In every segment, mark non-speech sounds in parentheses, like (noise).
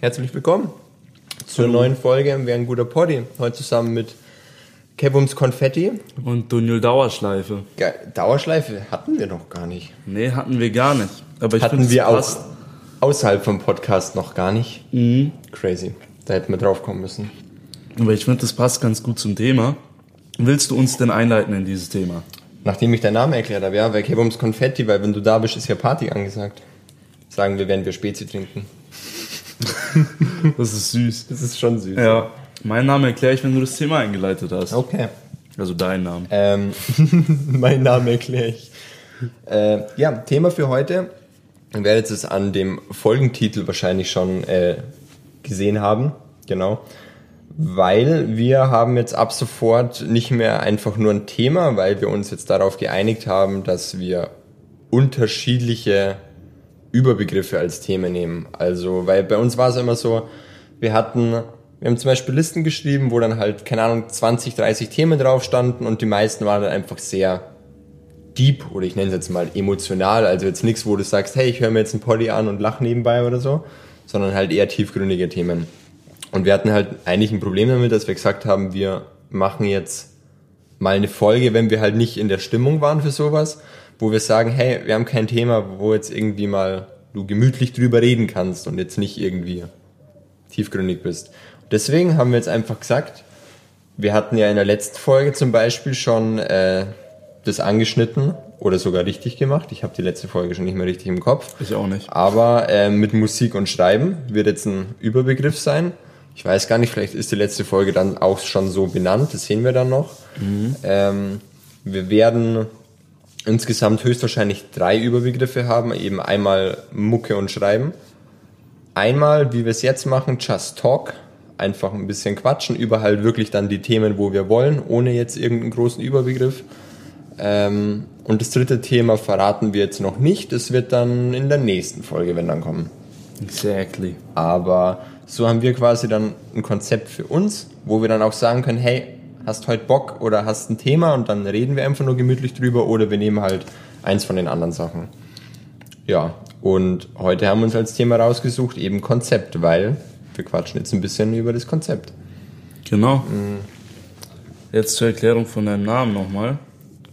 Herzlich willkommen zur neuen Folge Wer ein guter Poddy. Heute zusammen mit Kevums Konfetti. Und Daniel Dauerschleife. Geil. Dauerschleife hatten wir noch gar nicht. Nee, hatten wir gar nicht. Aber ich hatten wir auch außerhalb vom Podcast noch gar nicht. Mhm. Crazy. Da hätten wir drauf kommen müssen. Aber ich finde, das passt ganz gut zum Thema. Willst du uns denn einleiten in dieses Thema? Nachdem ich deinen Namen erklärt habe, ja, wer Kevums Konfetti, weil wenn du da bist, ist ja Party angesagt. Sagen wir, werden wir Spezi trinken. Das ist süß. Das ist schon süß. Ja. Meinen Namen erkläre ich, wenn du das Thema eingeleitet hast. Okay. Also deinen Namen. Ähm, (laughs) mein Name erkläre ich. Äh, ja, Thema für heute. Ihr werdet es an dem Folgentitel wahrscheinlich schon äh, gesehen haben. Genau. Weil wir haben jetzt ab sofort nicht mehr einfach nur ein Thema, weil wir uns jetzt darauf geeinigt haben, dass wir unterschiedliche Überbegriffe als Themen nehmen. Also, weil bei uns war es immer so, wir hatten, wir haben zum Beispiel Listen geschrieben, wo dann halt, keine Ahnung, 20, 30 Themen drauf standen und die meisten waren dann einfach sehr deep oder ich nenne es jetzt mal emotional. Also jetzt nichts, wo du sagst, hey, ich höre mir jetzt einen Poddy an und lach nebenbei oder so, sondern halt eher tiefgründige Themen. Und wir hatten halt eigentlich ein Problem damit, dass wir gesagt haben, wir machen jetzt mal eine Folge, wenn wir halt nicht in der Stimmung waren für sowas, wo wir sagen, hey, wir haben kein Thema, wo jetzt irgendwie mal du gemütlich drüber reden kannst und jetzt nicht irgendwie tiefgründig bist. Deswegen haben wir jetzt einfach gesagt, wir hatten ja in der letzten Folge zum Beispiel schon äh, das angeschnitten oder sogar richtig gemacht. Ich habe die letzte Folge schon nicht mehr richtig im Kopf. Ich auch nicht. Aber äh, mit Musik und Schreiben wird jetzt ein Überbegriff sein. Ich weiß gar nicht, vielleicht ist die letzte Folge dann auch schon so benannt, das sehen wir dann noch. Ähm, wir werden insgesamt höchstwahrscheinlich drei Überbegriffe haben, eben einmal Mucke und Schreiben. Einmal, wie wir es jetzt machen, Just Talk, einfach ein bisschen quatschen über halt wirklich dann die Themen, wo wir wollen, ohne jetzt irgendeinen großen Überbegriff. Ähm, und das dritte Thema verraten wir jetzt noch nicht, das wird dann in der nächsten Folge, wenn dann kommen. Exactly. Aber so haben wir quasi dann ein Konzept für uns, wo wir dann auch sagen können, hey, hast heute Bock oder hast ein Thema und dann reden wir einfach nur gemütlich drüber oder wir nehmen halt eins von den anderen Sachen. Ja, und heute haben wir uns als Thema rausgesucht eben Konzept, weil wir quatschen jetzt ein bisschen über das Konzept. Genau. Jetzt zur Erklärung von deinem Namen nochmal.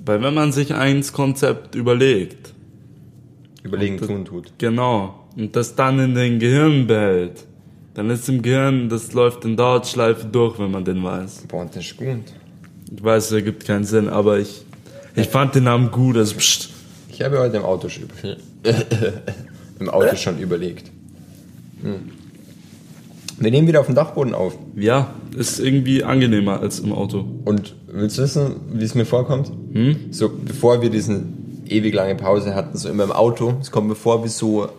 Weil wenn man sich eins Konzept überlegt, Überlegen, tun, tut. genau, und das dann in den Gehirn behält, dann ist im Gehirn, das läuft in Dauerschleife durch, wenn man den weiß. Boah, das ist gut. Ich weiß, es ergibt keinen Sinn, aber ich, ich fand den Namen gut, also pst. Ich habe heute im Auto schon, (laughs) im Auto schon überlegt. Hm. Wir nehmen wieder auf dem Dachboden auf. Ja, ist irgendwie angenehmer als im Auto. Und willst du wissen, wie es mir vorkommt? So, bevor wir diesen ewig lange Pause hatten, so immer im Auto, es kommt mir vor wie so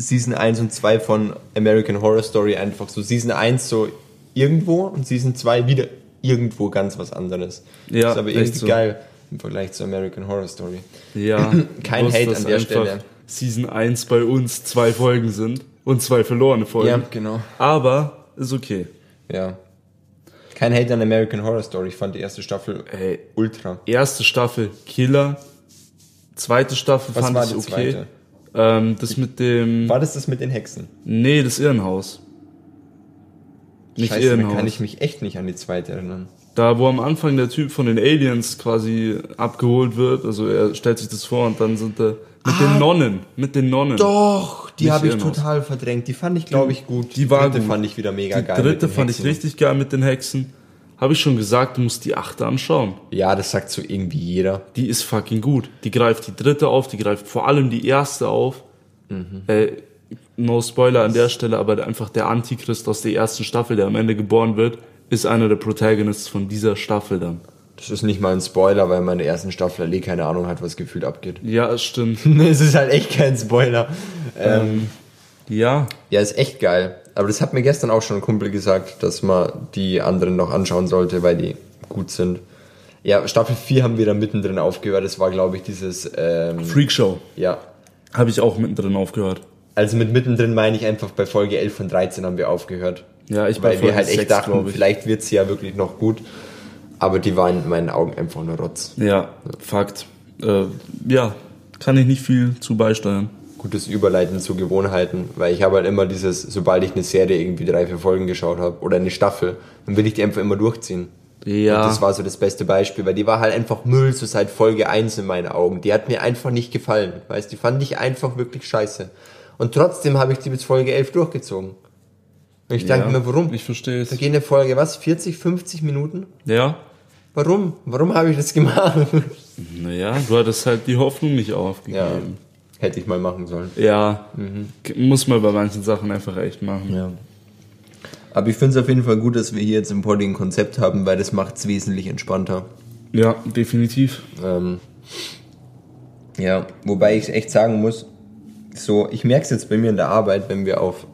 Season 1 und 2 von American Horror Story einfach so Season 1 so irgendwo und Season 2 wieder irgendwo ganz was anderes. Ja, das ist aber irgendwie so. geil im Vergleich zu American Horror Story. Ja. (clears throat) Kein Hate an der Stelle. Season 1 bei uns zwei Folgen sind und zwei verlorene Folgen. Ja, genau. Aber ist okay. Ja. Kein Hate an American Horror Story. Ich fand die erste Staffel Ey, ultra. erste Staffel Killer. Zweite Staffel Was fand ich die okay. zweite? Ähm, das mit dem. War das das mit den Hexen? Nee, das Irrenhaus. Nicht Scheiße, Irrenhaus. kann ich mich echt nicht an die zweite erinnern. Da, wo am Anfang der Typ von den Aliens quasi abgeholt wird, also er stellt sich das vor und dann sind da mit den Nonnen, mit den Nonnen. Doch, die habe ich total verdrängt. Die fand ich, glaube ich, gut. die war dritte gut. fand ich wieder mega Die geil. mit dritte fand ich Hexen. richtig geil mit den Hexen. Habe ich schon gesagt, du musst die achte anschauen. Ja, das sagt so irgendwie jeder. Die ist fucking gut. Die greift die dritte auf, die greift vor allem die erste auf. Äh, no Spoiler an der Stelle, aber einfach der Antichrist aus der ersten Staffel, der am Ende geboren wird, ist einer der Protagonists von dieser Staffel dann. Das ist nicht mal ein Spoiler, weil man in der ersten Staffel eh keine Ahnung hat, was gefühlt abgeht. Ja, es stimmt. (laughs) es ist halt echt kein Spoiler. Ähm, Ja, ja, ist echt geil. Aber das hat mir gestern auch schon ein Kumpel gesagt, dass man die anderen noch anschauen sollte, weil die gut sind. Ja, Staffel 4 haben wir da mittendrin aufgehört. Das war, glaube ich, dieses, ähm, Freakshow. ja. Habe ich auch mittendrin aufgehört. Also mit mittendrin meine ich einfach bei Folge 11 von 13 haben wir aufgehört. Ja, ich bei Weil wir halt echt 6, dachten, vielleicht wird sie ja wirklich noch gut. Aber die waren in meinen Augen einfach nur Rotz. Ja, Fakt. Äh, ja, kann ich nicht viel zu beisteuern. Gutes Überleiten zu Gewohnheiten, weil ich habe halt immer dieses, sobald ich eine Serie irgendwie drei, vier Folgen geschaut habe oder eine Staffel, dann will ich die einfach immer durchziehen. Ja. Und das war so das beste Beispiel, weil die war halt einfach Müll, so seit Folge 1 in meinen Augen. Die hat mir einfach nicht gefallen, weißt, die fand ich einfach wirklich scheiße. Und trotzdem habe ich die bis Folge 11 durchgezogen. Und ich denke mir, warum? Ich verstehe Da es. geht eine Folge, was, 40, 50 Minuten? Ja. Warum? Warum habe ich das gemacht? (laughs) Naja, du hattest halt die Hoffnung nicht Ja, aufgegeben. Hätte ich mal machen sollen. Ja. Muss man bei manchen Sachen einfach echt machen. Ja. Aber ich finde es auf jeden Fall gut, dass wir hier jetzt im Poddy ein Konzept haben, weil das macht es wesentlich entspannter. Ja, definitiv. Ähm, ja, wobei ich echt sagen muss, so, ich merke es jetzt bei mir in der Arbeit, wenn wir auf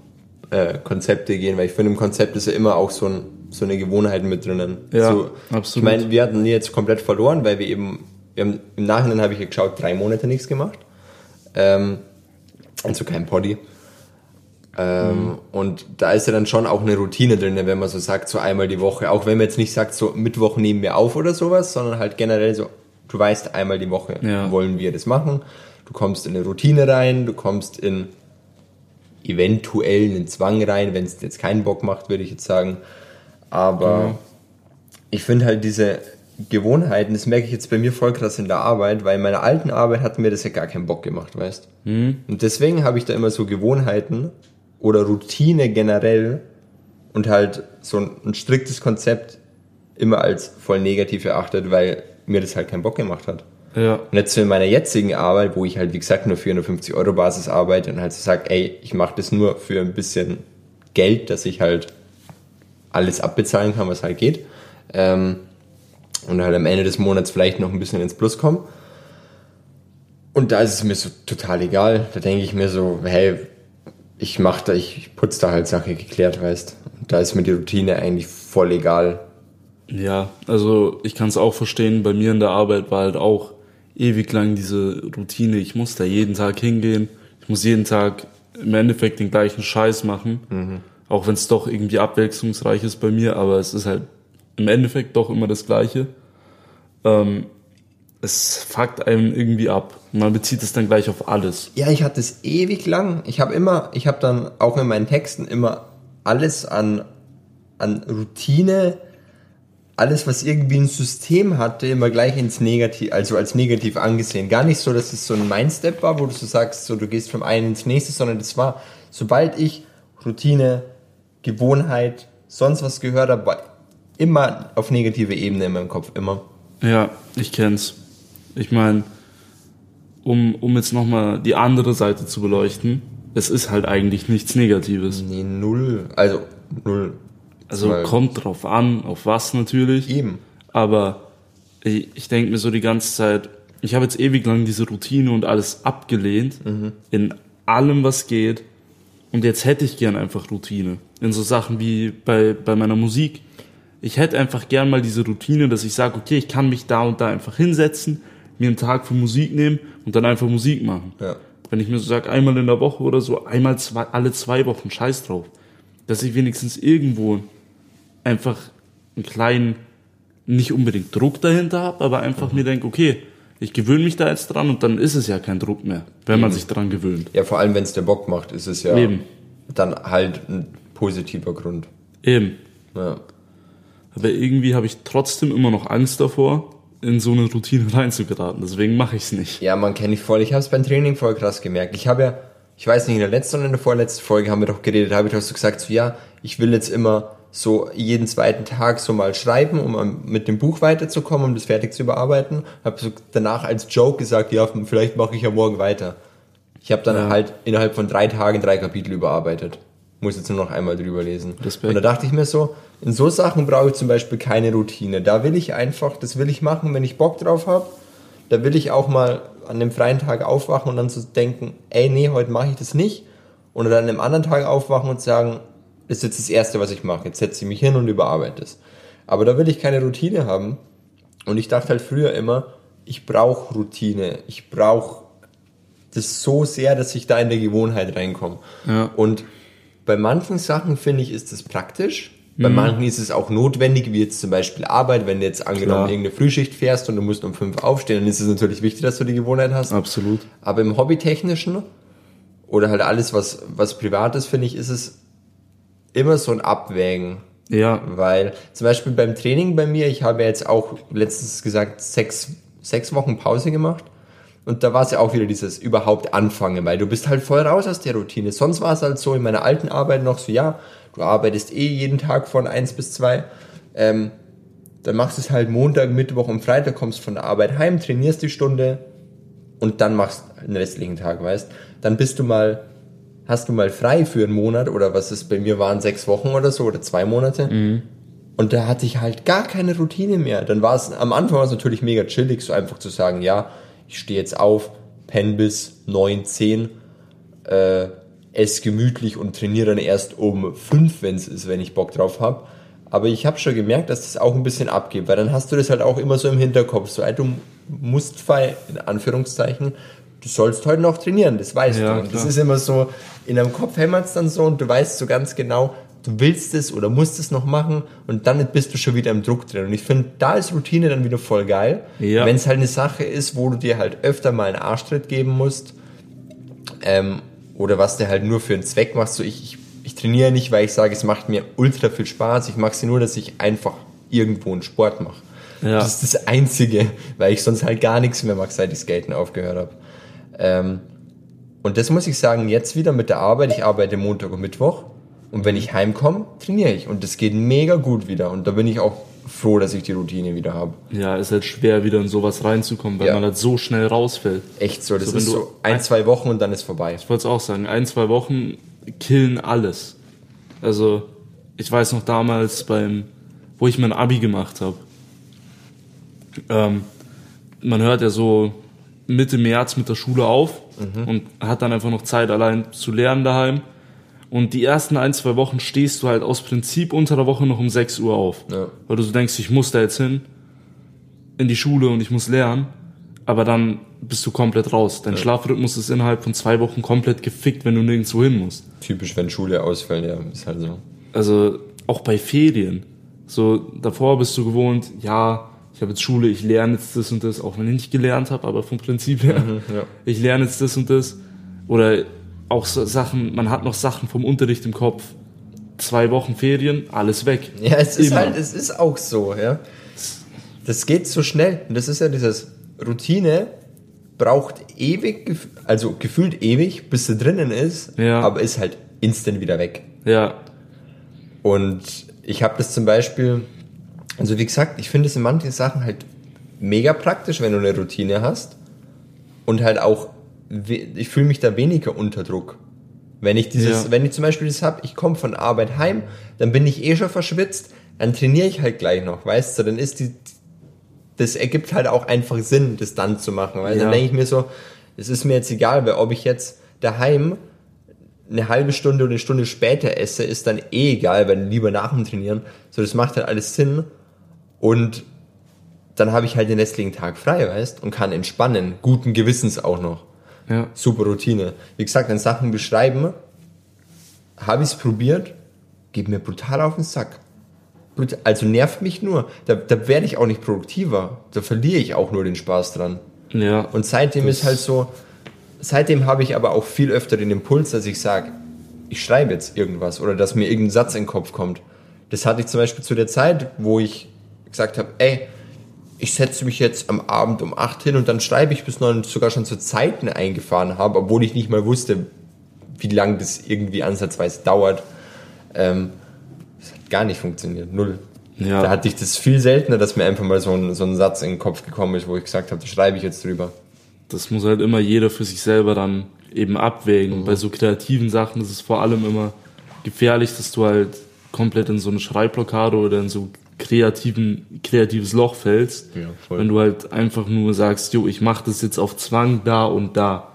äh, Konzepte gehen, weil ich finde, im Konzept ist ja immer auch so, ein, so eine Gewohnheit mit drinnen. Ja, so, absolut. Ich meine, wir hatten die jetzt komplett verloren, weil wir eben, wir haben, im Nachhinein habe ich ja geschaut, drei Monate nichts gemacht. Ähm, also kein Poddy. Ähm, Und da ist ja dann schon auch eine Routine drin, wenn man so sagt, so einmal die Woche. Auch wenn man jetzt nicht sagt, so Mittwoch nehmen wir auf oder sowas, sondern halt generell so, du weißt, einmal die Woche Ja. wollen wir das machen. Du kommst in eine Routine rein, du kommst in eventuell einen Zwang rein, wenn es jetzt keinen Bock macht, würde ich jetzt sagen. Aber ich finde halt diese Gewohnheiten, das merke ich jetzt bei mir voll krass in der Arbeit, weil in meiner alten Arbeit hat mir das ja gar keinen Bock gemacht, weißt Und deswegen habe ich da immer so Gewohnheiten oder Routine generell und halt so ein, ein striktes Konzept immer als voll negativ erachtet, weil mir das halt keinen Bock gemacht hat. Ja. Und jetzt in meiner jetzigen Arbeit, wo ich halt, wie gesagt, nur 450 Euro Basis arbeite und halt so sage, ey, ich mache das nur für ein bisschen Geld, dass ich halt alles abbezahlen kann, was halt geht. Ähm, und halt am Ende des Monats vielleicht noch ein bisschen ins Plus kommen. Und da ist es mir so total egal. Da denke ich mir so, hey, ich mach da, ich putze da halt Sache geklärt, weißt. Und da ist mir die Routine eigentlich voll egal. Ja, also ich kann es auch verstehen, bei mir in der Arbeit war halt auch ewig lang diese Routine, ich muss da jeden Tag hingehen, ich muss jeden Tag im Endeffekt den gleichen Scheiß machen, auch wenn es doch irgendwie abwechslungsreich ist bei mir, aber es ist halt im Endeffekt doch immer das Gleiche. Ähm, es fuckt einem irgendwie ab. Man bezieht es dann gleich auf alles. Ja, ich hatte es ewig lang. Ich habe immer, ich habe dann auch in meinen Texten immer alles an, an Routine, alles, was irgendwie ein System hatte, immer gleich ins Negativ, also als negativ angesehen. Gar nicht so, dass es so ein Mindstep war, wo du so sagst, so du gehst vom einen ins nächste, sondern das war, sobald ich Routine, Gewohnheit, sonst was gehört habe, immer auf negative Ebene in meinem Kopf, immer. Ja, ich kenn's. Ich meine, um, um jetzt nochmal die andere Seite zu beleuchten, es ist halt eigentlich nichts Negatives. Nee, null, also null. Also Weil- kommt drauf an, auf was natürlich. Eben. Aber ich, ich denke mir so die ganze Zeit, ich habe jetzt ewig lang diese Routine und alles abgelehnt, in allem, was geht. Und jetzt hätte ich gern einfach Routine. In so Sachen wie bei, bei meiner Musik. Ich hätte einfach gern mal diese Routine, dass ich sage, okay, ich kann mich da und da einfach hinsetzen, mir einen Tag für Musik nehmen und dann einfach Musik machen. Ja. Wenn ich mir so sage, einmal in der Woche oder so, einmal zwei, alle zwei Wochen, scheiß drauf. Dass ich wenigstens irgendwo einfach einen kleinen, nicht unbedingt Druck dahinter habe, aber einfach mir denke, okay, ich gewöhne mich da jetzt dran und dann ist es ja kein Druck mehr, wenn man sich dran gewöhnt. Ja, vor allem, wenn es der Bock macht, ist es ja Eben. dann halt ein positiver Grund. Eben. Ja. Aber irgendwie habe ich trotzdem immer noch Angst davor, in so eine Routine (laughs) reinzugeraten. Deswegen mache ich es nicht. ja, man kenne ich voll. Ich habe es beim Training voll krass gemerkt. Ich habe ja, ich weiß nicht, in der letzten oder in der vorletzten Folge haben wir doch geredet, habe ich doch so gesagt, so ja, ich will jetzt immer so jeden zweiten Tag so mal schreiben, um mit dem Buch weiterzukommen, um das fertig zu überarbeiten. Habe so danach als Joke gesagt, ja, vielleicht mache ich ja morgen weiter. Ich habe dann Ja. halt innerhalb von drei Tagen drei Kapitel überarbeitet. Muss jetzt nur noch einmal drüber lesen. Respekt. Und da dachte ich mir so, in so Sachen brauche ich zum Beispiel keine Routine. Da will ich einfach, das will ich machen, wenn ich Bock drauf habe. Da will ich auch mal an dem freien Tag aufwachen und dann so denken, ey, nee, heute mache ich das nicht. Oder dann an einem anderen Tag aufwachen und sagen, das ist jetzt das Erste, was ich mache. Jetzt setze ich mich hin und überarbeite es. Aber da will ich keine Routine haben. Und ich dachte halt früher immer, ich brauche Routine. Ich brauche das so sehr, dass ich da in der Gewohnheit reinkomme. Ja. Und bei manchen Sachen finde ich, ist das praktisch. Bei manchen ist es auch notwendig, wie jetzt zum Beispiel Arbeit. Wenn du jetzt angenommen Klar. irgendeine Frühschicht fährst und du musst um fünf aufstehen, dann ist es natürlich wichtig, dass du die Gewohnheit hast. Absolut. Aber im Hobbytechnischen oder halt alles, was, was privat ist, finde ich, ist es immer so ein Abwägen. Ja. Weil zum Beispiel beim Training bei mir, ich habe jetzt auch letztens gesagt, sechs, sechs Wochen Pause gemacht. Und da war es ja auch wieder dieses überhaupt anfangen, weil du bist halt voll raus aus der Routine. Sonst war es halt so in meiner alten Arbeit noch so, ja, du arbeitest eh jeden Tag von eins bis zwei. Ähm, dann machst du es halt Montag, Mittwoch und Freitag, kommst von der Arbeit heim, trainierst die Stunde und dann machst den restlichen Tag, weißt. Dann bist du mal, hast du mal frei für einen Monat oder was es bei mir waren, sechs Wochen oder so oder zwei Monate. Mhm. Und da hatte ich halt gar keine Routine mehr. Dann war es, am Anfang war es natürlich mega chillig, so einfach zu sagen, ja, ich stehe jetzt auf, penn bis neun, zehn, äh, ess gemütlich und trainiere dann erst um fünf, wenn es ist, wenn ich Bock drauf habe. Aber ich habe schon gemerkt, dass das auch ein bisschen abgeht, weil dann hast du das halt auch immer so im Hinterkopf. So, du musst in Anführungszeichen, du sollst heute noch trainieren, das weißt Ja, du. Und das ist immer so, in deinem Kopf hämmert es dann so und du weißt so ganz genau, du willst es oder musst es noch machen und dann bist du schon wieder im Druck drin. Und ich finde, da ist Routine dann wieder voll geil. Ja. Wenn es halt eine Sache ist, wo du dir halt öfter mal einen Arschtritt geben musst, ähm, oder was du halt nur für einen Zweck machst. So ich, ich, ich trainiere nicht, weil ich sage, es macht mir ultra viel Spaß. Ich mache es nur, dass ich einfach irgendwo einen Sport mache. Ja. Das ist das Einzige, weil ich sonst halt gar nichts mehr mache, seit ich Skaten aufgehört habe. Ähm, und das muss ich sagen, jetzt wieder mit der Arbeit. Ich arbeite Montag und Mittwoch. Und wenn ich heimkomme, trainiere ich. Und das geht mega gut wieder. Und da bin ich auch froh, dass ich die Routine wieder habe. Ja, ist halt schwer, wieder in sowas reinzukommen, weil Ja. man halt so schnell rausfällt. Echt so. Das So, ist so ein, zwei Wochen und dann ist vorbei. Ich wollte es auch sagen, ein, zwei Wochen killen alles. Also, ich weiß noch damals beim, wo ich mein Abi gemacht habe. Ähm, man hört ja so Mitte März mit der Schule auf und hat dann einfach noch Zeit allein zu lernen daheim. Und die ersten ein, zwei Wochen stehst du halt aus Prinzip unter der Woche noch um 6 Uhr auf. Ja. Weil du so denkst, ich muss da jetzt hin in die Schule und ich muss lernen. Aber dann bist du komplett raus. Dein Schlafrhythmus ist innerhalb von zwei Wochen komplett gefickt, wenn du nirgendwo hin musst. Typisch, wenn Schule ausfällt, ja, ist halt so. Also auch bei Ferien. So davor bist du gewohnt, ja, ich habe jetzt Schule, ich lerne jetzt das und das, auch wenn ich nicht gelernt habe, aber vom Prinzip her, ja. ich lerne jetzt das und das. Oder auch so Sachen, man hat noch Sachen vom Unterricht im Kopf. Zwei Wochen Ferien, alles weg. Ja, es ist Immer. halt, es ist auch so, ja. Das geht so schnell. Und das ist ja dieses Routine braucht ewig, also gefühlt ewig, bis sie drinnen ist, Ja. aber ist halt instant wieder weg. Ja, Und ich habe das zum Beispiel, also wie gesagt, ich finde es in manchen Sachen halt mega praktisch, wenn du eine Routine hast. Und halt auch, ich fühle mich da weniger unter Druck. Wenn ich dieses, Ja. wenn ich zum Beispiel das hab, ich komme von Arbeit heim, dann bin ich eh schon verschwitzt, dann trainiere ich halt gleich noch, weißt du, dann ist die, das ergibt halt auch einfach Sinn, das dann zu machen, weil Ja. dann denke ich mir so, es ist mir jetzt egal, weil ob ich jetzt daheim eine halbe Stunde oder eine Stunde später esse, ist dann eh egal, weil lieber nach dem Trainieren. So, das macht halt alles Sinn. Und dann habe ich halt den restlichen Tag frei, weißt, und kann entspannen. Guten Gewissens auch noch. Ja, Super Routine. Wie gesagt, dann Sachen beschreiben, habe ich es probiert, geht mir brutal auf den Sack. Also nervt mich nur. Da, da werde ich auch nicht produktiver. Da verliere ich auch nur den Spaß dran. ja. Und seitdem ist halt so, seitdem habe ich aber auch viel öfter den Impuls, dass ich sage, ich schreibe jetzt irgendwas oder dass mir irgendein Satz in den Kopf kommt. Das hatte ich zum Beispiel zu der Zeit, wo ich gesagt habe, ey, ich setze mich jetzt am Abend um 8 hin und dann schreibe ich bis neun sogar schon zu Zeiten eingefahren habe, obwohl ich nicht mal wusste, wie lange das irgendwie ansatzweise dauert. Ähm, das hat gar nicht funktioniert, null. Ja. Da hatte ich das viel seltener, dass mir einfach mal so ein, so ein Satz in den Kopf gekommen ist, wo ich gesagt habe, da schreibe ich jetzt drüber. das muss halt immer jeder für sich selber dann eben abwägen. Bei so kreativen Sachen ist es vor allem immer gefährlich, dass du halt komplett in so eine Schreibblockade oder in so kreativen, kreatives Loch fällst. Ja. Wenn du halt einfach nur sagst, jo, ich mach das jetzt auf Zwang da und da.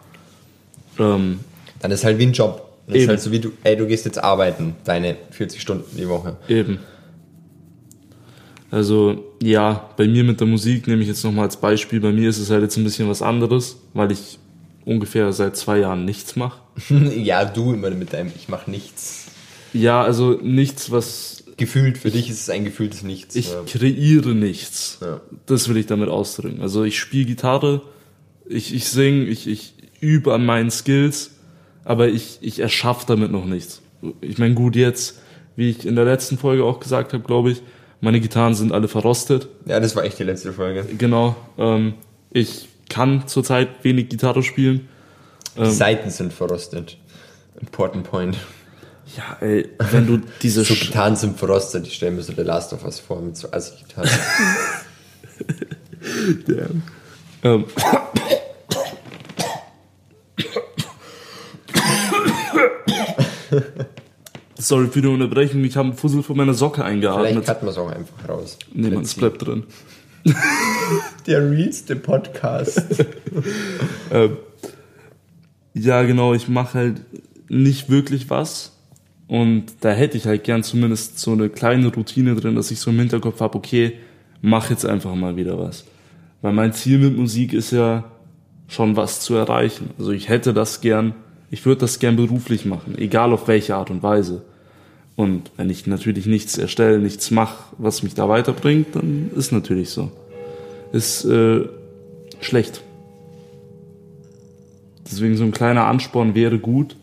Ähm, Dann ist halt wie ein Job. Das ist Eben. halt so wie du, ey, du gehst jetzt arbeiten, deine 40 Stunden die Woche. Eben. Also ja, bei mir mit der Musik nehme ich jetzt nochmal als Beispiel. Bei mir ist es halt jetzt ein bisschen was anderes, weil ich ungefähr seit zwei Jahren nichts mache. (laughs) ja, du immer mit deinem, ich mache nichts. Ja, also nichts, was Gefühlt, für dich ist es ein gefühltes Nichts. ich ja. kreiere nichts. Ja. Das will ich damit ausdrücken. Also ich spiele Gitarre, ich, ich singe, ich, ich übe an meinen Skills, aber ich, ich erschaffe damit noch nichts. Ich meine, gut, jetzt, wie ich in der letzten Folge auch gesagt habe, glaube ich, meine Gitarren sind alle verrostet. Ja, das war echt die letzte Folge. Genau. Ähm, ich kann zurzeit wenig Gitarre spielen. Die ähm, Seiten sind verrostet. Important point. Ja, ey, wenn du diese (laughs) so Gitarren sind verrostet, ich stelle mir so The Last of Us vor mit so Assi-Gitarren. Damn. (laughs) Ähm. Sorry für die Unterbrechung, ich habe einen Fussel von meiner Socke eingeatmet. Vielleicht cutten wir es auch einfach raus. Nee, man, es bleibt drin. (laughs) Der realste Podcast. ähm, ja, genau, ich mache halt nicht wirklich was. Und da hätte ich halt gern zumindest so eine kleine Routine drin, dass ich so im Hinterkopf habe, okay, mach jetzt einfach mal wieder was. Weil mein Ziel mit Musik ist ja schon was zu erreichen. Also ich hätte das gern, ich würde das gern beruflich machen, egal auf welche Art und Weise. Und wenn ich natürlich nichts erstelle, nichts mache, was mich da weiterbringt, dann ist natürlich so. Ist äh, schlecht. Deswegen so ein kleiner Ansporn wäre gut.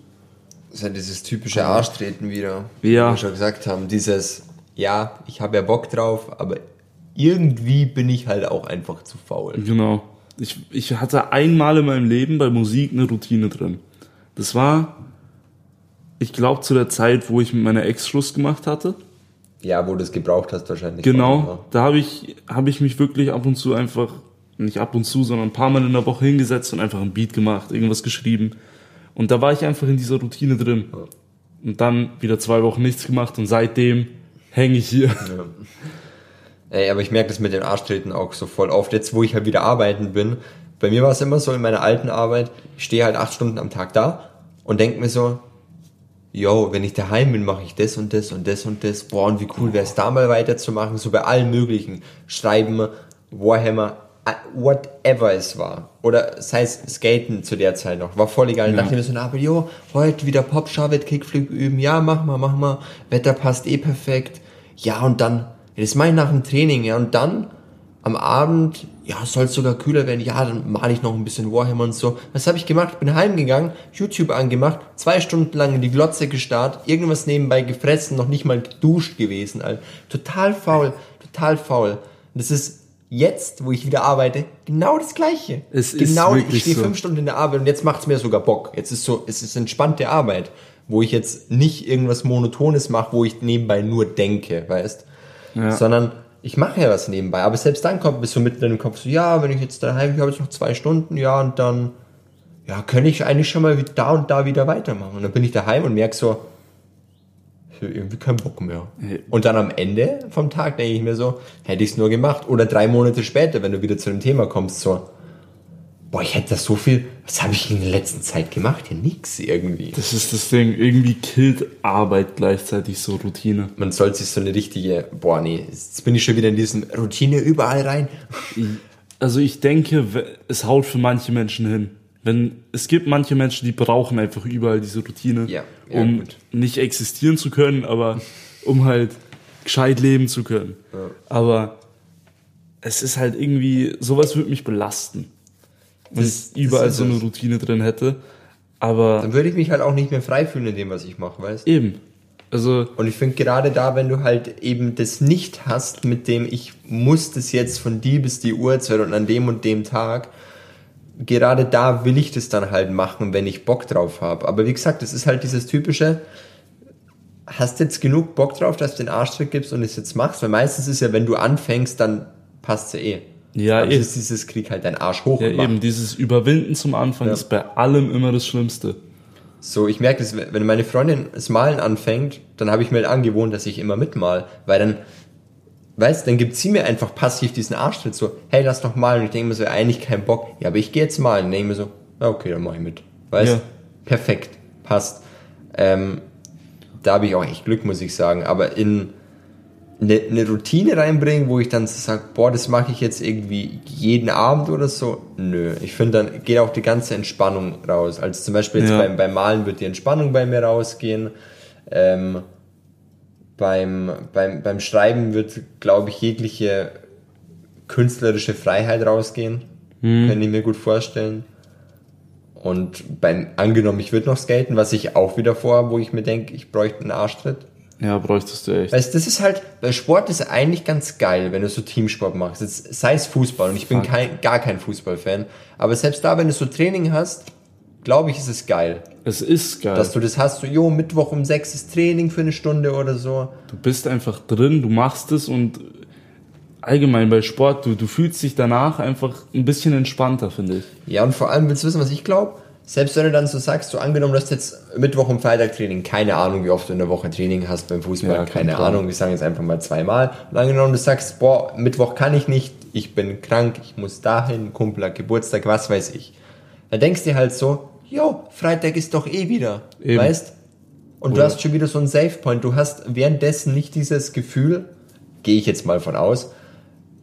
Das ist ja dieses typische Arschtreten wieder. Ja. Wie wir schon gesagt haben. Dieses, ja, ich habe ja Bock drauf, aber irgendwie bin ich halt auch einfach zu faul. Genau. Ich, ich hatte einmal in meinem Leben bei Musik eine Routine drin. Das war, ich glaube, zu der Zeit, wo ich mit meiner Ex Schluss gemacht hatte. Ja, wo du es gebraucht hast wahrscheinlich. Genau, da habe ich, hab ich mich wirklich ab und zu einfach, nicht ab und zu, sondern ein paar Mal in der Woche hingesetzt und einfach ein Beat gemacht, irgendwas geschrieben. Und da war ich einfach in dieser Routine drin. Ja. Und dann wieder zwei Wochen nichts gemacht und seitdem hänge ich hier. Ja. Ey, aber ich merke das mit den Arschtreten auch so voll oft. Jetzt, wo ich halt wieder arbeiten bin, bei mir war es immer so in meiner alten Arbeit, ich stehe halt acht Stunden am Tag da und denke mir so, yo, wenn ich daheim bin, mache ich das und das und das und das. Boah, und wie cool wäre es da mal weiterzumachen, so bei allen möglichen. Schreiben, Warhammer, whatever es war. Oder sei es Skaten zu der Zeit noch. War voll egal. Ja. Dachte mir so, aber jo, heute wieder Pop, Schavet, Kickflip üben. Ja, mach mal, mach mal. Wetter passt eh perfekt. Ja, und dann, das mache ich nach dem Training, ja. Und dann am Abend, ja, soll es sogar kühler werden, ja, dann male ich noch ein bisschen Warhammer und so. Was habe ich gemacht? Bin heimgegangen, YouTube angemacht, zwei Stunden lang in die Glotze gestarrt, irgendwas nebenbei gefressen, noch nicht mal geduscht gewesen, Alter. Total faul, total faul. Das ist jetzt, wo ich wieder arbeite, genau das Gleiche. Es genau, ist ich stehe so. fünf Stunden in der Arbeit und jetzt macht's mir sogar Bock. Jetzt ist so, es ist entspannte Arbeit, wo ich jetzt nicht irgendwas Monotones mache, wo ich nebenbei nur denke, weißt? Ja. Sondern ich mache ja was nebenbei, aber selbst dann kommt bis so mitten in den Kopf so, ja, wenn ich jetzt daheim, ich habe jetzt noch zwei Stunden, ja, und dann, ja, könnte ich eigentlich schon mal da und da wieder weitermachen. Und dann bin ich daheim und merke so, ich habe irgendwie keinen Bock mehr. Und dann am Ende vom Tag denke ich mir so, hätte ich es nur gemacht. Oder drei Monate später, wenn du wieder zu dem Thema kommst, so, boah, ich hätte das so viel, was habe ich in der letzten Zeit gemacht? Ja, nix irgendwie. Das ist das Ding, irgendwie killt Arbeit gleichzeitig so Routine. Man soll sich so eine richtige, boah, nee, jetzt bin ich schon wieder in diesen Routine überall rein. Also ich denke, es haut für manche Menschen hin. Wenn, es gibt manche Menschen, die brauchen einfach überall diese Routine, ja, ja, um gut. nicht existieren zu können, aber (laughs) um halt gescheit leben zu können. Ja. Aber es ist halt irgendwie, sowas würde mich belasten wenn Das- ich überall so eine. Routine drin hätte. Aber Dann würde ich mich halt auch nicht mehr frei fühlen in dem, was ich mache, weißt eben. Also, Und ich finde gerade da, wenn du halt eben das nicht hast, mit dem ich muss das jetzt von die bis die Uhrzeit und an dem und dem Tag, gerade da will ich das dann halt machen, wenn ich Bock drauf habe. Aber wie gesagt, das ist halt dieses typische, hast jetzt genug Bock drauf, dass du den Arschtritt gibst und es jetzt machst, weil meistens ist ja, wenn du anfängst, dann passt ja eh. Ja, Aber eh. es ist dieses Krieg halt dein Arsch hoch ja eben, dieses Überwinden zum Anfang Ja. ist bei allem immer das Schlimmste. So, ich merke das, wenn meine Freundin das Malen anfängt, dann habe ich mir halt angewohnt, dass ich immer mitmal, weil dann, weißt, dann gibt sie mir einfach passiv diesen Arschtritt so, hey, lass doch malen. Und ich denke mir so, eigentlich keinen Bock. Ja, aber ich gehe jetzt malen. Und denke mir so, ja, okay, dann mach ich mit. Weißt, Ja. perfekt, passt. Ähm, da habe ich auch echt Glück, muss ich sagen. Aber in eine, eine Routine reinbringen, wo ich dann sage, boah, das mache ich jetzt irgendwie jeden Abend oder so. Nö, ich finde, dann geht auch die ganze Entspannung raus. Also zum Beispiel jetzt Ja. beim, beim Malen wird die Entspannung bei mir rausgehen. Ähm, beim, beim, beim Schreiben wird, glaube ich, jegliche künstlerische Freiheit rausgehen. Kann ich mir gut vorstellen. Und beim, angenommen, ich würde noch skaten, was ich auch wieder vor, wo ich mir denke, ich bräuchte einen Arschtritt. Ja, bräuchtest du echt. Weißt, das ist halt, bei Sport ist eigentlich ganz geil, wenn du so Teamsport machst. Jetzt, sei es Fußball und ich bin kein, gar kein Fußballfan. Aber selbst da, wenn du so Training hast, glaube ich, ist es geil. Es ist geil. Dass du das hast, so, jo, Mittwoch um sechs ist Training für eine Stunde oder so. Du bist einfach drin, du machst es und allgemein bei Sport, du, du fühlst dich danach einfach ein bisschen entspannter, finde ich. Ja, und vor allem willst du wissen, was ich glaube? Selbst wenn du dann so sagst, so angenommen, du hast jetzt Mittwoch und Freitag Training, keine Ahnung, wie oft du in der Woche Training hast beim Fußball, Ja, keine kein Plan. Ahnung, wir sagen jetzt einfach mal zweimal. Und angenommen, du sagst, boah, Mittwoch kann ich nicht, ich bin krank, ich muss dahin, Kumpel Geburtstag, was weiß ich. Dann denkst du halt so, jo, Freitag ist doch eh wieder, Eben. weißt? Und du Oder- hast schon wieder so einen Save Point, du hast währenddessen nicht dieses Gefühl, gehe ich jetzt mal von aus,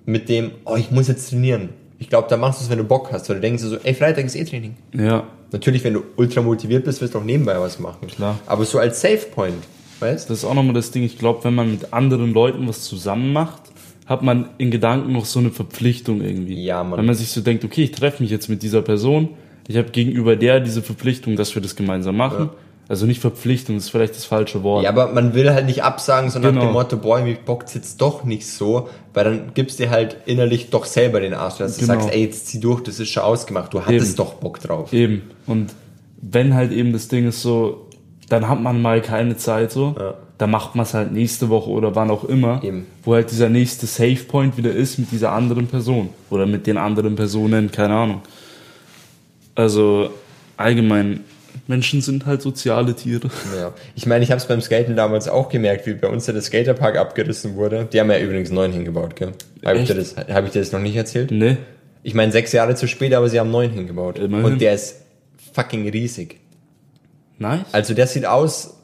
mit dem, oh, ich muss jetzt trainieren. Ich glaube, da machst du es, wenn du Bock hast, weil du denkst so, ey, Freitag ist eh Training. Ja, Natürlich, wenn du ultra motiviert bist, wirst du auch nebenbei was machen. Klar. Aber so als Save Point, weißt das ist auch nochmal das Ding. Ich glaube, wenn man mit anderen Leuten was zusammen macht, hat man in Gedanken noch so eine Verpflichtung irgendwie. Ja, Mann. Wenn man sich so denkt, okay, ich treffe mich jetzt mit dieser Person, ich habe gegenüber der diese Verpflichtung, dass wir das gemeinsam machen. Also nicht Verpflichtung, das ist vielleicht das falsche Wort. Ja, aber man will halt nicht absagen, so nach Genau. dem Motto, boah, mir bockt jetzt doch nicht so, weil dann gibst dir halt innerlich doch selber den Arsch, dass du Genau. sagst, ey, jetzt zieh durch, das ist schon ausgemacht, du hattest Eben. doch Bock drauf. Eben. Und wenn halt eben das Ding ist so, dann hat man mal keine Zeit so, Ja. dann macht man es halt nächste Woche oder wann auch immer, Eben. wo halt dieser nächste Save Point wieder ist mit dieser anderen Person oder mit den anderen Personen, keine Ahnung. Also allgemein, Menschen sind halt soziale Tiere. Ja. Ich meine, ich habe es beim Skaten damals auch gemerkt, wie bei uns ja der Skaterpark abgerissen wurde. Die haben ja übrigens neuen hingebaut, gell? Habe ich, dir Echt? das, hab ich dir das noch nicht erzählt? Ne? Ich meine, sechs Jahre zu spät, aber sie haben neuen hingebaut. Immerhin. Und der ist fucking riesig. Nice. Also der sieht aus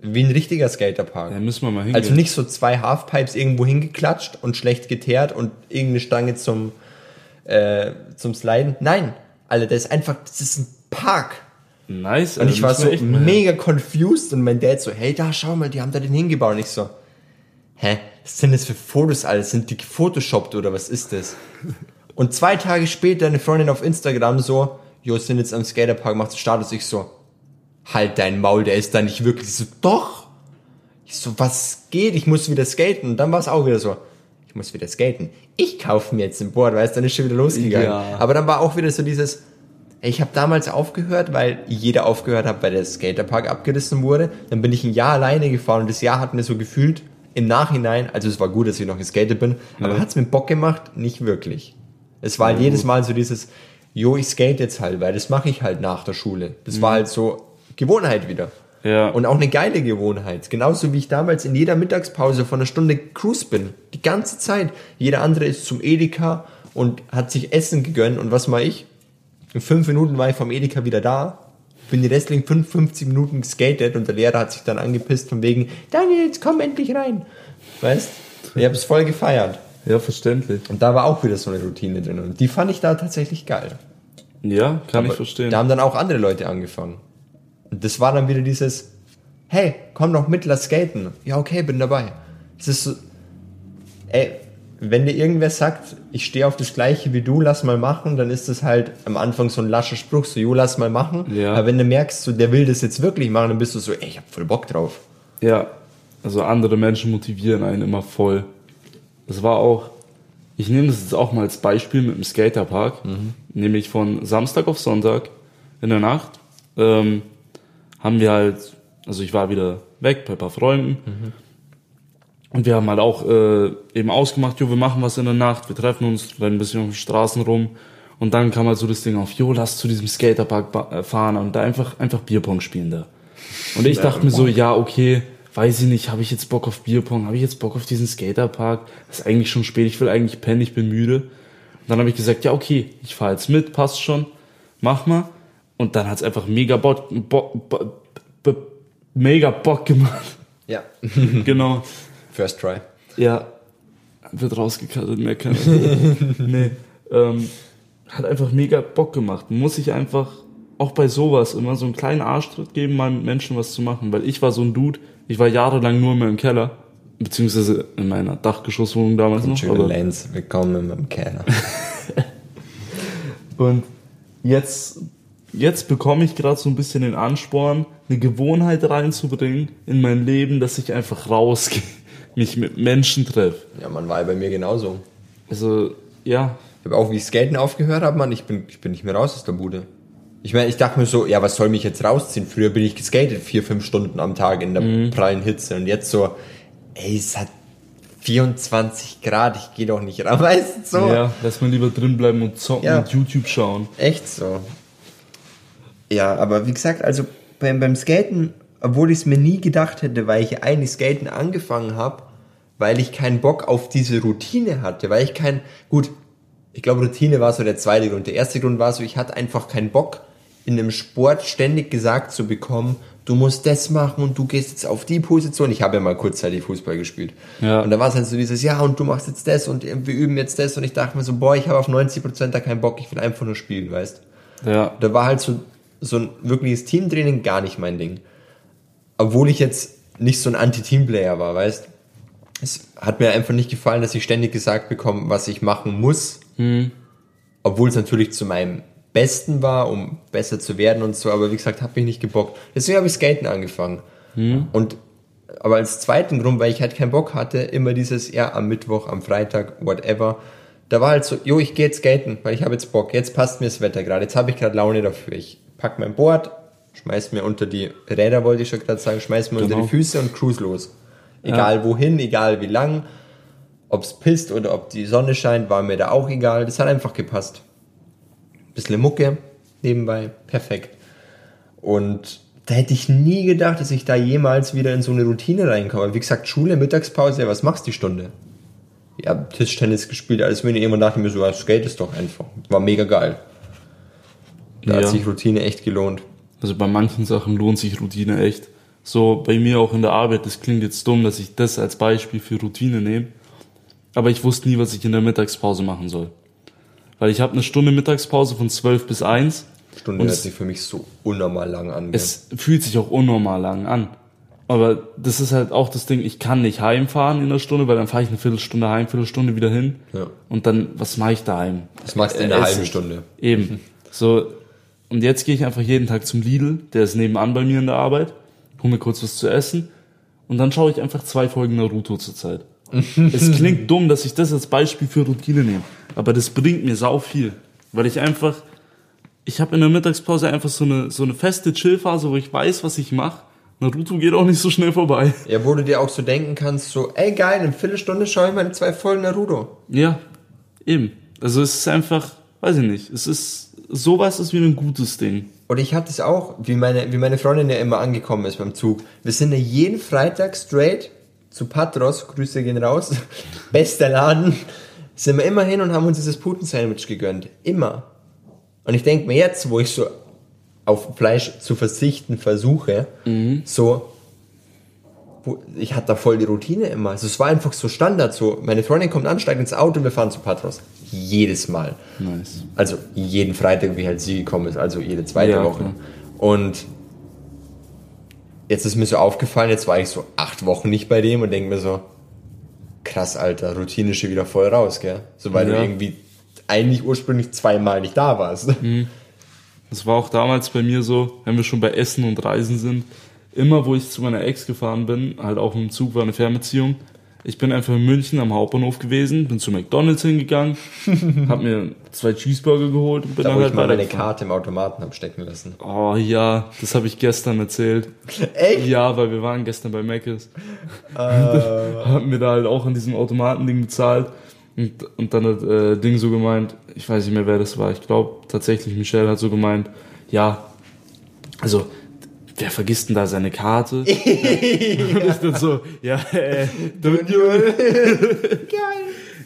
wie ein richtiger Skaterpark. Da müssen wir mal hingehen. Also nicht so zwei Halfpipes irgendwo hingeklatscht und schlecht geteert und irgendeine Stange zum, äh, zum Sliden. Nein, Alter, das ist einfach, das ist ein Park. nice. Und Alter, ich war so mega confused und mein Dad so, hey, da schau mal, die haben da den hingebaut. Und ich so, hä, was sind das für Fotos alles? Sind die gefotoshoppt oder was ist das? (laughs) Und zwei Tage später eine Freundin auf Instagram so, jo, sind jetzt am Skaterpark, macht Status. Ich so, halt dein Maul, der ist da nicht wirklich. Ich so, doch. Ich so, was geht? Ich muss wieder skaten. Und dann war es auch wieder so, ich muss wieder skaten. Ich kaufe mir jetzt ein Board, weißt du, dann ist schon wieder losgegangen. Ja. Aber dann war auch wieder so dieses, ich habe damals aufgehört, weil jeder aufgehört hat, weil der Skaterpark abgerissen wurde. Dann bin ich ein Jahr alleine gefahren und das Jahr hat mir so gefühlt im Nachhinein, also es war gut, dass ich noch geskatet bin, aber Ja. hat's mir Bock gemacht? Nicht wirklich. Es war halt jedes Mal so dieses, jo, ich skate jetzt halt, weil das mache ich halt nach der Schule. Das war halt so Gewohnheit wieder. Ja. Und auch eine geile Gewohnheit. Genauso wie ich damals in jeder Mittagspause von einer Stunde Cruise bin. Die ganze Zeit. Jeder andere ist zum Edeka und hat sich Essen gegönnt. Und was mache ich? In fünf Minuten war ich vom Edeka wieder da. Bin die restlichen fünf, 50 Minuten geskatet und der Lehrer hat sich dann angepisst von wegen, Daniel, jetzt komm endlich rein. Weißt? Ich habe es voll gefeiert. ja, verständlich. Und da war auch wieder so eine Routine drin. Und die fand ich da tatsächlich geil. Ja, kann ich Aber verstehen. Da haben dann auch andere Leute angefangen. Und das war dann wieder dieses, hey, komm doch mit, lass skaten. Ja, okay, bin dabei. Das ist so, ey, wenn dir irgendwer sagt, ich stehe auf das Gleiche wie du, lass mal machen, dann ist das halt am Anfang so ein lascher Spruch, so, jo, lass mal machen. Ja. Aber wenn du merkst, so, der will das jetzt wirklich machen, dann bist du so, ey, ich hab voll Bock drauf. Ja, also andere Menschen motivieren einen immer voll. Das war auch, ich nehme das jetzt auch mal als Beispiel mit dem Skaterpark, nämlich von Samstag auf Sonntag in der Nacht ähm, haben wir halt, also ich war wieder weg bei ein paar Freunden und wir haben halt auch äh, eben ausgemacht, jo, wir machen was in der Nacht, wir treffen uns, rennen ein bisschen auf den Straßen rum und dann kam halt so das Ding auf, jo, lass zu diesem Skaterpark äh, fahren und da einfach, einfach Bierpong spielen da. Und ich dachte mir so, ja, okay, weiß ich nicht, habe ich jetzt Bock auf Bierpong, habe ich jetzt Bock auf diesen Skaterpark? Das ist eigentlich schon spät, ich will eigentlich pennen, ich bin müde. Und dann habe ich gesagt, ja, okay, ich fahre jetzt mit, passt schon, mach mal. Und dann hat's einfach mega Bock, Bo, Bo, Bo, mega Bock gemacht. Ja. (laughs) genau. First try. Ja, wird rausgekattet, mehr kann (laughs) nee, ähm, hat einfach mega Bock gemacht. Muss ich einfach auch bei sowas immer so einen kleinen Arschtritt geben, mal mit Menschen was zu machen. Weil ich war so ein Dude, ich war jahrelang nur mehr im Keller, beziehungsweise in meiner Dachgeschosswohnung damals noch. Schöne Lens, willkommen im Keller. (laughs) und jetzt jetzt bekomme ich gerade so ein bisschen den Ansporn, eine Gewohnheit reinzubringen in mein Leben, dass ich einfach rausgehe, (laughs) mich mit Menschen treffe. Ja, man war ja bei mir genauso. Also, ja. Ich habe auch, wie ich Skaten aufgehört habe, Mann, ich bin, ich bin nicht mehr raus aus der Bude. Ich meine, ich dachte mir so, ja, was soll mich jetzt rausziehen? Früher bin ich geskatet, vier, fünf Stunden am Tag in der Mhm. prallen Hitze. Und jetzt so, ey, es hat 24 Grad, ich gehe doch nicht raus. Weißt (laughs) du, so? Ja, lass mal lieber drin bleiben und zocken Ja. und YouTube schauen. Echt so. Ja, aber wie gesagt, also beim, beim Skaten, obwohl ich es mir nie gedacht hätte, weil ich eigentlich Skaten angefangen habe, weil ich keinen Bock auf diese Routine hatte, weil ich kein, gut, ich glaube Routine war so der zweite Grund. Der erste Grund war so, ich hatte einfach keinen Bock, in einem Sport ständig gesagt zu bekommen, du musst das machen und du gehst jetzt auf die Position. Ich habe ja mal kurzzeitig Fußball gespielt. Ja. Und da war es halt so dieses, ja, und du machst jetzt das und wir üben jetzt das. Und ich dachte mir so, boah, ich habe auf 90% da keinen Bock, ich will einfach nur spielen, weißt Ja. da war halt so, so ein wirkliches Teamtraining gar nicht mein Ding. Obwohl ich jetzt nicht so ein Anti-Team-Player war, weißt Es hat mir einfach nicht gefallen, dass ich ständig gesagt bekomme, was ich machen muss. Obwohl es natürlich zu meinem Besten war, um besser zu werden und so, aber wie gesagt, habe ich nicht gebockt. Deswegen habe ich Skaten angefangen. Und aber als zweiten Grund, weil ich halt keinen Bock hatte, immer dieses, ja, am Mittwoch, am Freitag, whatever. Da war halt so, jo, ich gehe jetzt skaten, weil ich habe jetzt Bock. Jetzt passt mir das Wetter gerade. Jetzt habe ich gerade Laune dafür. Ich pack mein Board, schmeiß mir unter die Räder, wollte ich schon gerade sagen, schmeiß mir unter Genau. die Füße und cruise los. Egal wohin, egal wie lang, ob's pisst oder ob die Sonne scheint, war mir da auch egal. Das hat einfach gepasst. Bisschen Mucke nebenbei, perfekt. Und da hätte ich nie gedacht, dass ich da jemals wieder in so eine Routine reinkomme. Wie gesagt, Schule, Mittagspause, ja, was machst du die Stunde? Ja, Tischtennis gespielt, alles mögliche. Irgendwann dachte ich mir so, ja, Skate ist doch einfach. War mega geil. Da hat Ja. sich Routine echt gelohnt. Also bei manchen Sachen lohnt sich Routine echt. So bei mir auch in der Arbeit, das klingt jetzt dumm, dass ich das als Beispiel für Routine nehme. Aber ich wusste nie, was ich in der Mittagspause machen soll. Weil ich habe eine Stunde Mittagspause von 12 bis 1. Stunde Und hört sich für mich so unnormal lang an. Es fühlt sich auch unnormal lang an. Aber das ist halt auch das Ding, ich kann nicht heimfahren in einer Stunde, weil dann fahre ich eine Viertelstunde heim, Viertelstunde wieder hin. Ja. Und dann, was mache ich daheim? Das machst du in einer halben Stunde. Eben. (laughs) So, und jetzt gehe ich einfach jeden Tag zum Lidl, der ist nebenan bei mir in der Arbeit, hol mir kurz was zu essen und dann schaue ich einfach zwei Folgen Naruto zur Zeit. (laughs) es klingt dumm, dass ich das als Beispiel für Routine nehme, aber das bringt mir sau viel, weil ich einfach, ich habe in der Mittagspause einfach so eine, so eine feste Chillphase, wo ich weiß, was ich mache. Naruto geht auch nicht so schnell vorbei. Ja, wo du dir auch so denken kannst, so, ey geil, in einer Viertelstunde schaue ich meine zwei Folgen Naruto. Ja, eben. Also es ist einfach, weiß ich nicht, es ist, sowas ist wie ein gutes Ding. Und ich hatte es auch, wie meine, wie meine Freundin ja immer angekommen ist beim Zug. Wir sind ja jeden Freitag straight zu Patros, Grüße gehen raus, (laughs) bester Laden, sind wir immer hin und haben uns dieses Puten-Sandwich gegönnt. Immer. Und ich denke mir jetzt, wo ich so auf Fleisch zu verzichten versuche, so, wo, ich hatte da voll die Routine immer. Also es war einfach so Standard, so, meine Freundin kommt an, steigt ins Auto und wir fahren zu Patros. Jedes Mal. Nice. Also jeden Freitag, wie halt sie gekommen ist, also jede zweite Ja, Woche. klar. Und jetzt ist mir so aufgefallen, jetzt war ich so acht Wochen nicht bei dem und denke mir so, krass, Alter, Routine ist schon wieder voll raus, gell? So, weil du Ja. irgendwie eigentlich ursprünglich zweimal nicht da warst. Das war auch damals bei mir so, wenn wir schon bei Essen und Reisen sind. Immer, wo ich zu meiner Ex gefahren bin, halt auch im Zug war eine Fernbeziehung. Ich bin einfach in München am Hauptbahnhof gewesen, bin zu McDonalds hingegangen, (laughs) hab mir zwei Cheeseburger geholt und bin Da dann wo ich halt mal meine. Karte im Automaten hab stecken lassen. Oh ja, das habe ich gestern erzählt. (laughs) Echt? Ja, weil wir waren gestern bei Mc's. (laughs) Haben mir da halt auch an diesem Automatending bezahlt. Und, und dann hat äh, Ding so gemeint, ich weiß nicht mehr, wer das war. Ich glaube tatsächlich, Michelle hat so gemeint, ja, also, wer vergisst denn da seine Karte? (laughs) und (laughs) ich dann so, ja, äh? (laughs) Geil.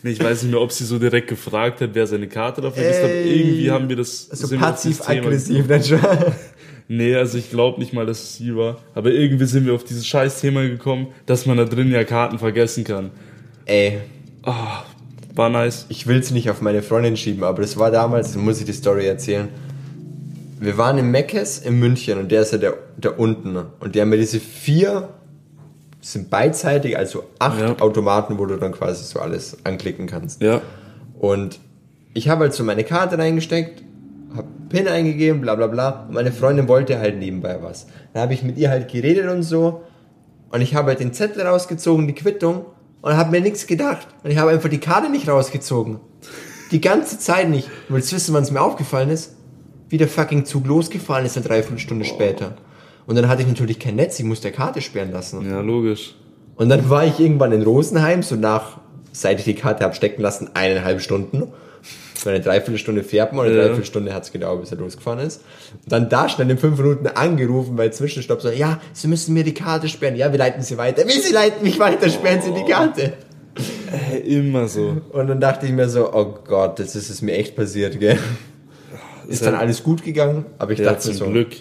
Nee, ich weiß nicht mehr, ob sie so direkt gefragt hat, wer seine Karte da vergisst hat. Irgendwie haben wir das So sind wir auf dieses Thema passiv-aggressiv, dann schon. Nee, also ich glaube nicht mal, dass es sie war. Aber irgendwie sind wir auf dieses scheiß Thema gekommen, dass man da drin ja Karten vergessen kann. Ey, War nice. ich will es nicht auf meine Freundin schieben, aber das war damals, da muss ich die Story erzählen. Wir waren im Meckes in München und der ist ja der, der unten. ne? Und die haben ja diese vier, sind beidseitig, also acht Ja. Automaten, wo du dann quasi so alles anklicken kannst. Ja. Und ich habe halt so meine Karte reingesteckt, hab PIN eingegeben, bla bla bla. Und meine Freundin wollte halt nebenbei was. Dann habe ich mit ihr halt geredet und so. Und ich habe halt den Zettel rausgezogen, die Quittung. Und habe mir nichts gedacht. Und ich habe einfach die Karte nicht rausgezogen. Die ganze Zeit nicht. Und willst du wissen, wann es mir aufgefallen ist? Wie der fucking Zug losgefahren ist, eine Dreiviertelstunde später. Und dann hatte ich natürlich kein Netz, ich musste der Karte sperren lassen. Ja, logisch. Und dann war ich irgendwann in Rosenheim, so nach, seit ich die Karte habe stecken lassen, eineinhalb Stunden. So eine Dreiviertelstunde fährt man eine Ja. Dreiviertelstunde hat es gedauert, bis er losgefahren ist. Und dann da schnell in fünf Minuten angerufen bei Zwischenstopp, so, ja, Sie müssen mir die Karte sperren. Ja, wir leiten Sie weiter. Wie, Sie leiten mich weiter, sperren Sie die Karte. Äh, immer so. Und dann dachte ich mir so, oh Gott, das ist es mir echt passiert, gell. Ist dann alles gut gegangen, aber ich Ja, dachte zum so, Glück.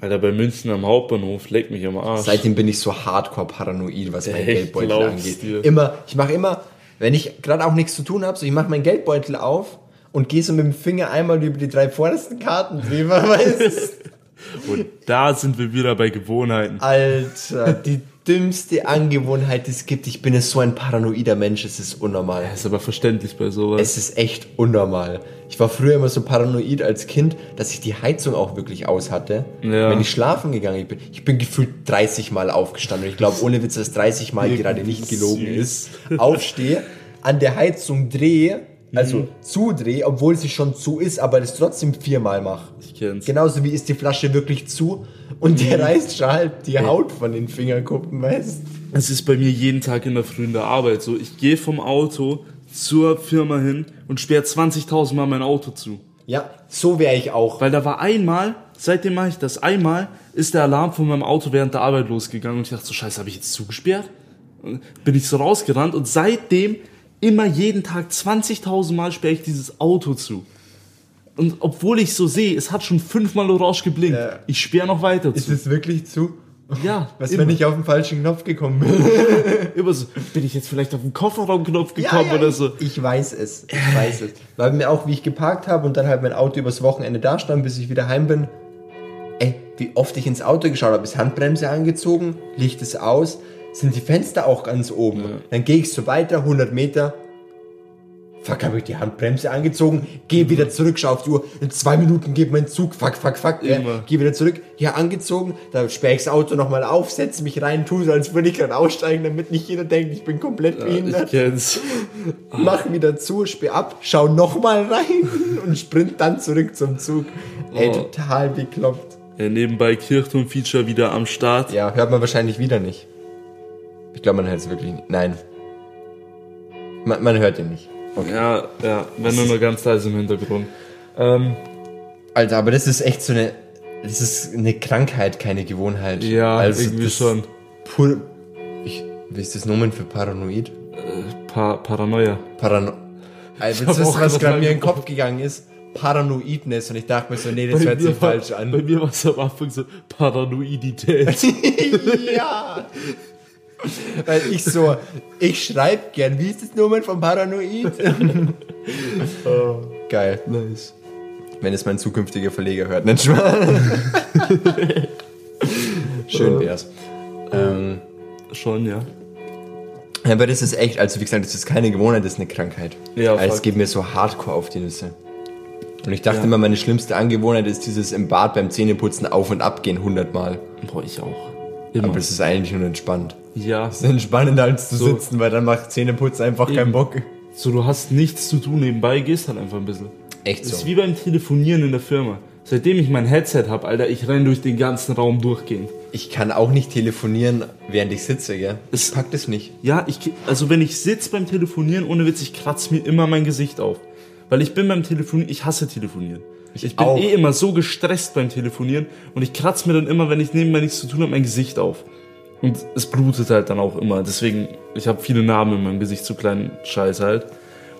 Alter, bei München am Hauptbahnhof leckt mich am Arsch. Seitdem bin ich so hardcore paranoid, was mein Echt, Geldbeutel angeht. dir. Immer, ich mache immer, wenn ich gerade auch nichts zu tun habe, so ich mache meinen Geldbeutel auf und gehe so mit dem Finger einmal über die drei vordersten Karten drüber, (laughs) weißt (laughs) Und da sind wir wieder bei Gewohnheiten. Alter, die dümmste Angewohnheit, die es gibt. Ich bin so ein paranoider Mensch, es ist unnormal. Ist aber verständlich bei sowas. Es ist echt unnormal. Ich war früher immer so paranoid als Kind, dass ich die Heizung auch wirklich aus hatte, Ja. wenn ich schlafen gegangen bin. Ich bin gefühlt 30 Mal aufgestanden. Und ich glaube, ohne Witz, dass 30 Mal gerade nicht gelogen ist. Aufstehe, an der Heizung drehe, also Mhm. zudrehe, obwohl sie schon zu ist, aber das trotzdem viermal mache. Ich kenn's. Genauso wie ist die Flasche wirklich zu und Mhm. der reißt schon halt die Haut von den Fingerkuppen, weißt Es ist bei mir jeden Tag in der Früh in der Arbeit so. Ich gehe vom Auto zur Firma hin und sperre 20.000 Mal mein Auto zu. Ja, so wäre ich auch. Weil da war einmal, seitdem mache ich das, einmal ist der Alarm von meinem Auto während der Arbeit losgegangen und ich dachte so, scheiße, habe ich jetzt zugesperrt? Und Bin ich so rausgerannt und seitdem immer jeden Tag 20.000 Mal sperre ich dieses Auto zu. Und obwohl ich so sehe, es hat schon fünfmal orange geblinkt, Ja. ich sperre noch weiter Ist zu. es wirklich zu? Ja, (laughs) Was, immer, wenn ich auf den falschen Knopf gekommen bin? (laughs) immer so, bin ich jetzt vielleicht auf den Kofferraumknopf gekommen oder so? Ich, ich weiß es. Ich weiß es. Weil mir auch, wie ich geparkt habe und dann halt mein Auto übers Wochenende da stand, bis ich wieder heim bin. Ey, wie oft ich ins Auto geschaut habe, ist Handbremse angezogen, Licht ist aus, sind die Fenster auch ganz oben. Dann gehe ich so weiter, 100 Meter. Fuck, habe ich die Handbremse angezogen, gehe wieder zurück, schau auf die Uhr, in zwei Minuten geht mein Zug, fuck, fuck, fuck, äh, gehe wieder zurück, ja, angezogen, da sperre ich das Auto nochmal auf, setze mich rein, tu so, als würde ich gerade aussteigen, damit nicht jeder denkt, ich bin komplett behindert Ich kenn's. (laughs) mach wieder zu, sperr ab, schau nochmal rein (laughs) und sprint dann zurück zum Zug. Ey, Oh. total bekloppt. Ja, nebenbei Kirchturm-Feature wieder am Start. Ja, hört man wahrscheinlich wieder nicht. Ich glaube, man hört es wirklich nicht. Nein. Man, man hört ihn nicht. Ja, ja, wenn nur noch ganz leise im Hintergrund. Ähm, Alter, aber das ist echt so eine. Das ist eine Krankheit, keine Gewohnheit. ja, irgendwie das schon. Pur. Ich, wie ist das Nomen für Paranoid? Pa Paranoia. Parano. Also, das ist, was gerade mir in den Kopf gegangen ist. Paranoidness. Und ich dachte mir so, nee, das Bei hört sich falsch an. Bei mir war es am Anfang so Paranoidität. (laughs) ja. (laughs) Weil ich so, ich schreibe gern. Wie ist das Nomen von Paranoid? oh, (laughs) geil. nice. Wenn es mein zukünftiger Verleger hört, nicht wahr? (laughs) Schön wär's. Ähm, Schon, ja. ja, aber das ist echt, also wie gesagt, das ist keine Gewohnheit, das ist eine Krankheit. Ja, also es geht mir so hardcore auf die Nüsse. Und ich dachte Ja. immer, meine schlimmste Angewohnheit ist dieses im Bad beim Zähneputzen auf und ab gehen hundertmal. Boah, ich auch. Immer. Aber es ist eigentlich nur entspannt. ja. Es ist entspannender als zu So. sitzen, weil dann macht Zähneputzen einfach keinen Eben. Bock. So, du hast nichts zu tun nebenbei, gehst halt einfach ein bisschen. Echt Das ist so. wie beim Telefonieren in der Firma. Seitdem ich mein Headset hab, Alter, ich renn durch den ganzen Raum durchgehend. Ich kann auch nicht telefonieren, während ich sitze, gell? Es- Ich pack das nicht. Ja, ich, also wenn ich sitz beim Telefonieren, ohne Witz, ich kratz mir immer mein Gesicht auf. Weil ich bin beim Telefonieren, ich hasse Telefonieren. Ich, bin auch. eh immer so gestresst beim Telefonieren und ich kratz mir dann immer, wenn ich nebenbei nichts zu tun habe, mein Gesicht auf. Und es blutet halt dann auch immer. Deswegen, ich habe viele Narben in meinem Gesicht, so kleinen Scheiß halt.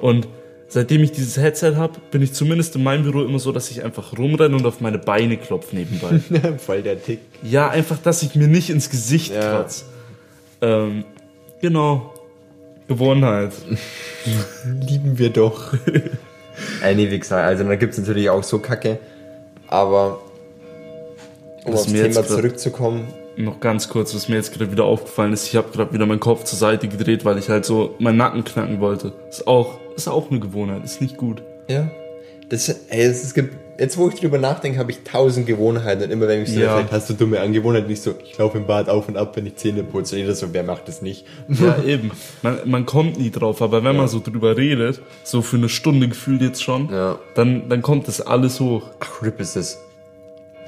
Und seitdem ich dieses Headset hab, bin ich zumindest in meinem Büro immer so, dass ich einfach rumrenne und auf meine Beine klopf nebenbei. (laughs) Voll der Tick. ja, einfach, dass ich mir nicht ins Gesicht Ja. kratz. Ähm, genau. Gewohnheit. (laughs) Lieben wir doch. (laughs) äh, nee, wie gesagt, also da gibt's natürlich auch so Kacke. Aber um Was aufs Thema zurückzukommen, Noch ganz kurz, was mir jetzt gerade wieder aufgefallen ist, ich habe gerade wieder meinen Kopf zur Seite gedreht, weil ich halt so meinen Nacken knacken wollte. Ist auch, ist auch eine Gewohnheit, ist nicht gut. ja. Das, ey, es gibt, jetzt wo ich drüber nachdenke, habe ich tausend Gewohnheiten und immer wenn ich so Ja. vielleicht hast du dumme Angewohnheiten, nicht so, ich laufe im Bad auf und ab, wenn ich Zähne putze. Jeder so, wer macht das nicht? Ja, (laughs) eben. Man, man kommt nie drauf, aber wenn man so drüber redet, so für eine Stunde gefühlt jetzt schon, Ja. dann, dann kommt das alles hoch. Ach, Rip ist das.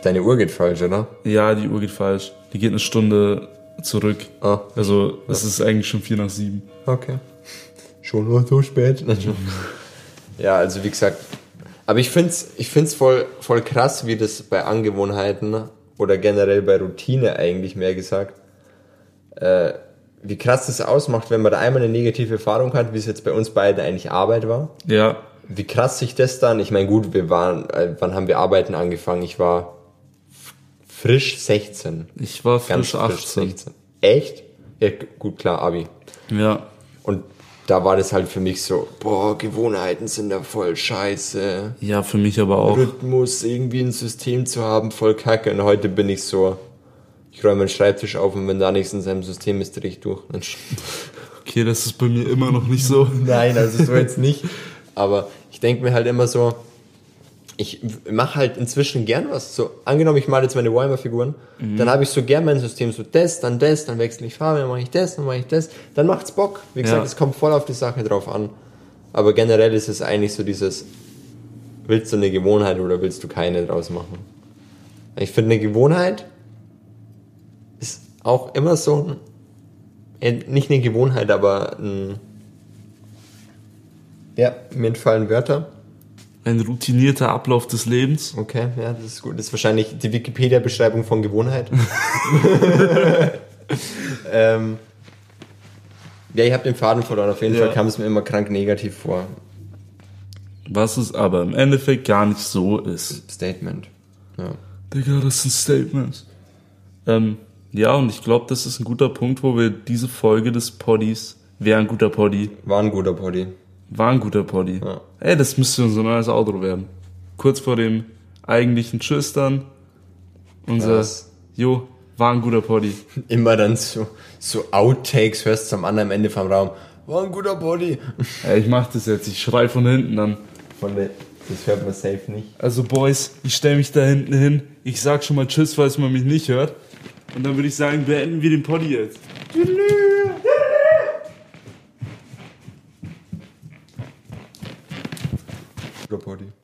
Deine Uhr geht falsch, oder? Ja, die Uhr geht falsch. Die geht eine Stunde zurück. Ah. Also, es ist eigentlich schon vier nach sieben. Okay. Schon nur so spät. (laughs) ja, also wie gesagt. Aber ich find's, ich find's voll, voll krass, wie das bei Angewohnheiten oder generell bei Routine eigentlich mehr gesagt, äh, wie krass das ausmacht, wenn man da einmal eine negative Erfahrung hat, wie es jetzt bei uns beiden eigentlich Arbeit war. Ja, Wie krass sich das dann, ich meine, gut, wir waren, äh, wann haben wir Arbeiten angefangen? Ich war frisch 16. ich war Ganz frisch 18. Echt? Ja, gut, klar, Abi. Ja, Und da war das halt für mich so, boah, Gewohnheiten sind da voll scheiße. ja, für mich aber auch. Rhythmus, irgendwie ein System zu haben, voll kacke. Und heute bin ich so, ich räume meinen Schreibtisch auf und wenn da nichts in seinem System ist, drehe ich durch. Okay, das ist bei mir immer noch nicht so. (laughs) Nein, also so jetzt nicht. Aber ich denke mir halt immer so, ich mache halt inzwischen gern was. So, angenommen, ich male jetzt meine Warhammer-Figuren, dann habe ich so gern mein System, so das, dann das, dann wechsle ich Farbe, dann mache ich das, dann mache ich das. Dann macht's Bock. Wie gesagt, Ja. es kommt voll auf die Sache drauf an. Aber generell ist es eigentlich so dieses, willst du eine Gewohnheit oder willst du keine draus machen? Ich finde, eine Gewohnheit ist auch immer so ein, äh, nicht eine Gewohnheit, aber ein, ja, mir entfallen Wörter. Ein routinierter Ablauf des Lebens. Okay, ja, das ist gut. Das ist wahrscheinlich die Wikipedia-Beschreibung von Gewohnheit. (laughs) ähm, ja, ich habe den Faden verloren. Auf jeden Ja. Fall kam es mir immer krank negativ vor. Was es aber im Endeffekt gar nicht so ist. Statement. Ja. Digga, das sind Statements. Ähm, ja, und ich glaube, das ist ein guter Punkt, wo wir diese Folge des Poddies, wäre ein guter Poddy, War ein guter Poddy. War ein guter Poddy. Ja. Ey, das müsste unser neues Outro werden. Kurz vor dem eigentlichen Tschüss dann. Unser, Was? jo, war ein guter Poddy. (laughs) Immer dann so, so Outtakes hörst du am anderen Ende vom Raum. War ein guter Poddy. (laughs) Ey, ich mach das jetzt, ich schrei von hinten dann. Von der, das hört man safe nicht. Also Boys, ich stell mich da hinten hin. Ich sag schon mal Tschüss, falls man mich nicht hört. Und dann würde ich sagen, beenden wir den Poddy jetzt. Tschüss. Body.